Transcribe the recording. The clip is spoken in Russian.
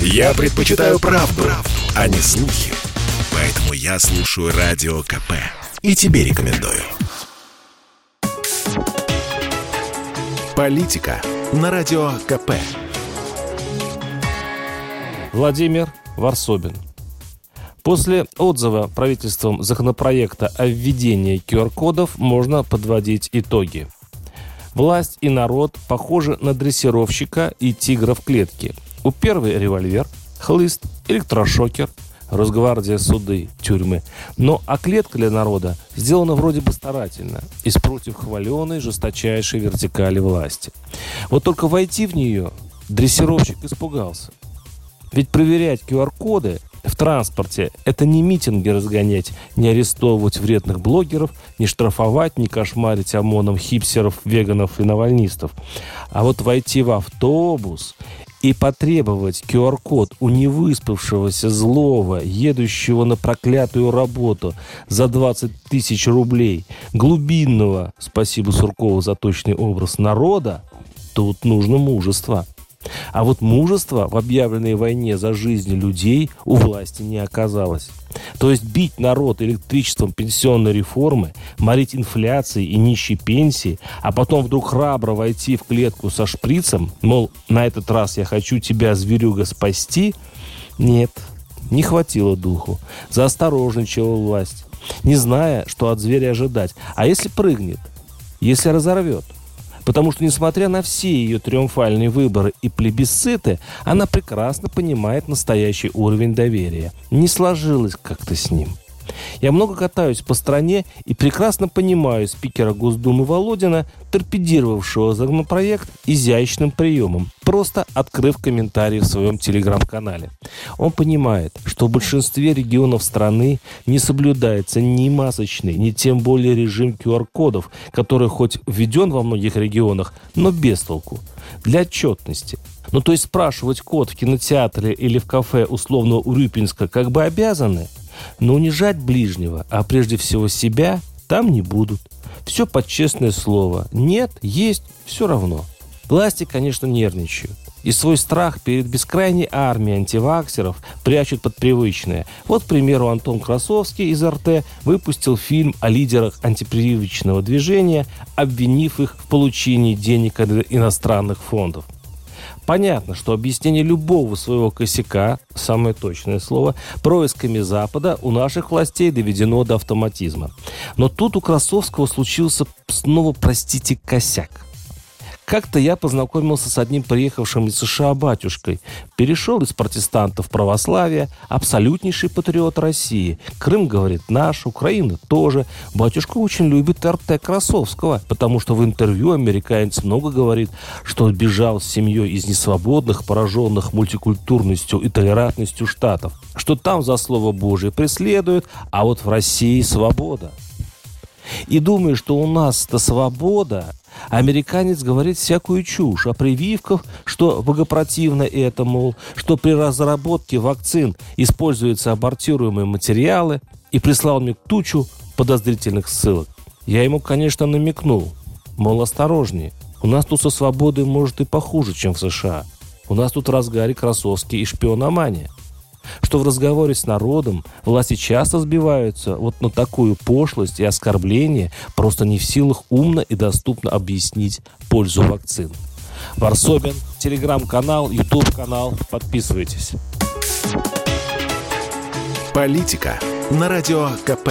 Я предпочитаю правду, правду, а не слухи. Поэтому я слушаю Радио КП. И тебе рекомендую. Политика на Радио КП. Владимир Варсобин. После отзыва правительством законопроекта о введении QR-кодов можно подводить итоги. Власть и народ похожи на дрессировщика и тигра в клетке. У первой револьвер, хлыст, электрошокер, Росгвардия, суды, тюрьмы. Но а клетка для народа сделана вроде бы старательно, из против хваленой жесточайшей вертикали власти. Вот только войти в нее дрессировщик испугался. Ведь проверять QR-коды в транспорте – это не митинги разгонять, не арестовывать вредных блогеров, не штрафовать, не кошмарить ОМОНом хипсеров, веганов и навальнистов. А вот войти в автобус и потребовать QR-код у невыспавшегося злого, едущего на проклятую работу за 20 тысяч рублей, глубинного, спасибо Суркову за точный образ, народа, тут нужно мужество. А вот мужества в объявленной войне за жизнь людей у власти не оказалось. То есть бить народ электричеством пенсионной реформы, морить инфляцией и нищей пенсии, а потом вдруг храбро войти в клетку со шприцем, мол, на этот раз я хочу тебя, зверюга, спасти, нет, не хватило духу. Заосторожничала власть, не зная, что от зверя ожидать. А если прыгнет? Если разорвет? Потому что, несмотря на все ее триумфальные выборы и плебисциты, она прекрасно понимает настоящий уровень доверия. Не сложилось как-то с ним. Я много катаюсь по стране и прекрасно понимаю спикера Госдумы Володина, торпедировавшего законопроект изящным приемом, просто открыв комментарий в своем телеграм-канале. Он понимает, что в большинстве регионов страны не соблюдается ни масочный, ни тем более режим QR-кодов, который хоть введен во многих регионах, но без толку. Для отчетности. Ну, то есть спрашивать код в кинотеатре или в кафе условного Урюпинска как бы обязаны – но унижать ближнего, а прежде всего себя, там не будут. Все под честное слово. Нет, есть, все равно. Власти, конечно, нервничают. И свой страх перед бескрайней армией антиваксеров прячут под привычное. Вот, к примеру, Антон Красовский из РТ выпустил фильм о лидерах антипривычного движения, обвинив их в получении денег от иностранных фондов. Понятно, что объяснение любого своего косяка, самое точное слово, происками Запада у наших властей доведено до автоматизма. Но тут у Красовского случился снова, простите, косяк. Как-то я познакомился с одним приехавшим из США батюшкой. Перешел из протестантов в православие, абсолютнейший патриот России. Крым, говорит, наш, Украина тоже. Батюшка очень любит РТ Красовского, потому что в интервью американец много говорит, что бежал с семьей из несвободных, пораженных мультикультурностью и толерантностью штатов. Что там за слово Божие преследуют, а вот в России свобода. И думаю, что у нас-то свобода, Американец говорит всякую чушь о прививках, что богопротивно это, мол, что при разработке вакцин используются абортируемые материалы, и прислал мне тучу подозрительных ссылок. Я ему, конечно, намекнул, мол, осторожнее, у нас тут со свободой может и похуже, чем в США. У нас тут в разгаре Красовский и шпиономания что в разговоре с народом власти часто сбиваются вот на такую пошлость и оскорбление, просто не в силах умно и доступно объяснить пользу вакцин. Варсобин, телеграм-канал, ютуб-канал. Подписывайтесь. Политика на радио КП.